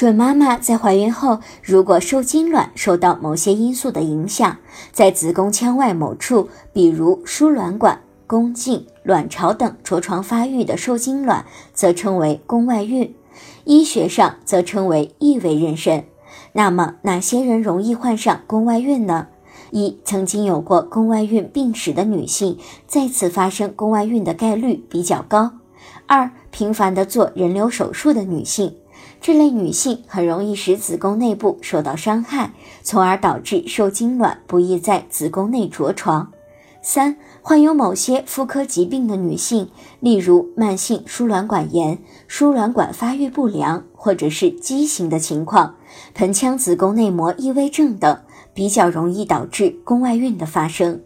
准妈妈在怀孕后，如果受精卵受到某些因素的影响，在子宫腔外某处，比如输卵管、宫颈、卵巢等着床发育的受精卵，则称为宫外孕，医学上则称为异位妊娠。那么，哪些人容易患上宫外孕呢？一、曾经有过宫外孕病史的女性，再次发生宫外孕的概率比较高。二、频繁的做人流手术的女性。这类女性很容易使子宫内部受到伤害，从而导致受精卵不易在子宫内着床。三、患有某些妇科疾病的女性，例如慢性输卵管炎、输卵管发育不良或者是畸形的情况、盆腔子宫内膜异位症等，比较容易导致宫外孕的发生。